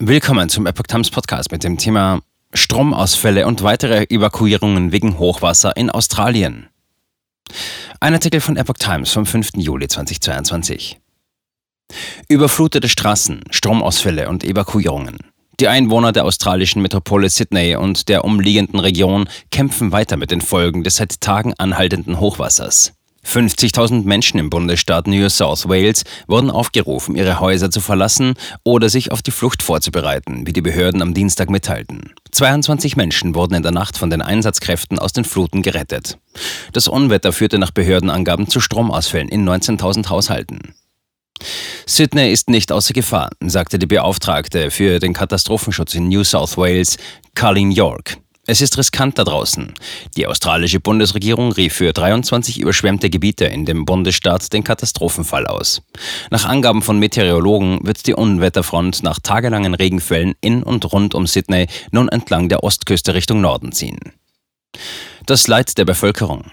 Willkommen zum Epoch Times Podcast mit dem Thema Stromausfälle und weitere Evakuierungen wegen Hochwasser in Australien. Ein Artikel von Epoch Times vom 5. Juli 2022. Überflutete Straßen, Stromausfälle und Evakuierungen. Die Einwohner der australischen Metropole Sydney und der umliegenden Region kämpfen weiter mit den Folgen des seit Tagen anhaltenden Hochwassers. 50.000 Menschen im Bundesstaat New South Wales wurden aufgerufen, ihre Häuser zu verlassen oder sich auf die Flucht vorzubereiten, wie die Behörden am Dienstag mitteilten. 22 Menschen wurden in der Nacht von den Einsatzkräften aus den Fluten gerettet. Das Unwetter führte nach Behördenangaben zu Stromausfällen in 19.000 Haushalten. Sydney ist nicht außer Gefahr, sagte die Beauftragte für den Katastrophenschutz in New South Wales, Colleen York. Es ist riskant da draußen. Die australische Bundesregierung rief für 23 überschwemmte Gebiete in dem Bundesstaat den Katastrophenfall aus. Nach Angaben von Meteorologen wird die Unwetterfront nach tagelangen Regenfällen in und rund um Sydney nun entlang der Ostküste Richtung Norden ziehen. Das Leid der Bevölkerung.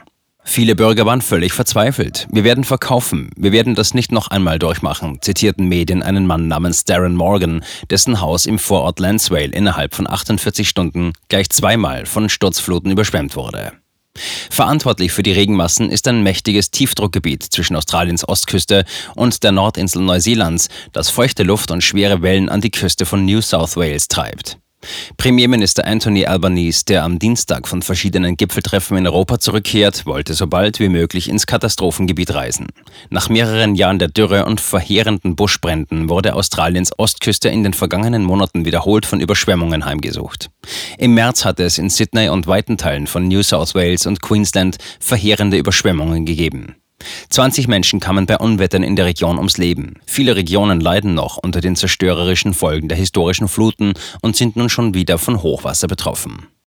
Viele Bürger waren völlig verzweifelt. Wir werden verkaufen. Wir werden das nicht noch einmal durchmachen, zitierten Medien einen Mann namens Darren Morgan, dessen Haus im Vorort Lansvale innerhalb von 48 Stunden gleich zweimal von Sturzfluten überschwemmt wurde. Verantwortlich für die Regenmassen ist ein mächtiges Tiefdruckgebiet zwischen Australiens Ostküste und der Nordinsel Neuseelands, das feuchte Luft und schwere Wellen an die Küste von New South Wales treibt. Premierminister Anthony Albanese, der am Dienstag von verschiedenen Gipfeltreffen in Europa zurückkehrt, wollte so bald wie möglich ins Katastrophengebiet reisen. Nach mehreren Jahren der Dürre und verheerenden Buschbränden wurde Australiens Ostküste in den vergangenen Monaten wiederholt von Überschwemmungen heimgesucht. Im März hatte es in Sydney und weiten Teilen von New South Wales und Queensland verheerende Überschwemmungen gegeben. 20 Menschen kamen bei Unwettern in der Region ums Leben. Viele Regionen leiden noch unter den zerstörerischen Folgen der historischen Fluten und sind nun schon wieder von Hochwasser betroffen.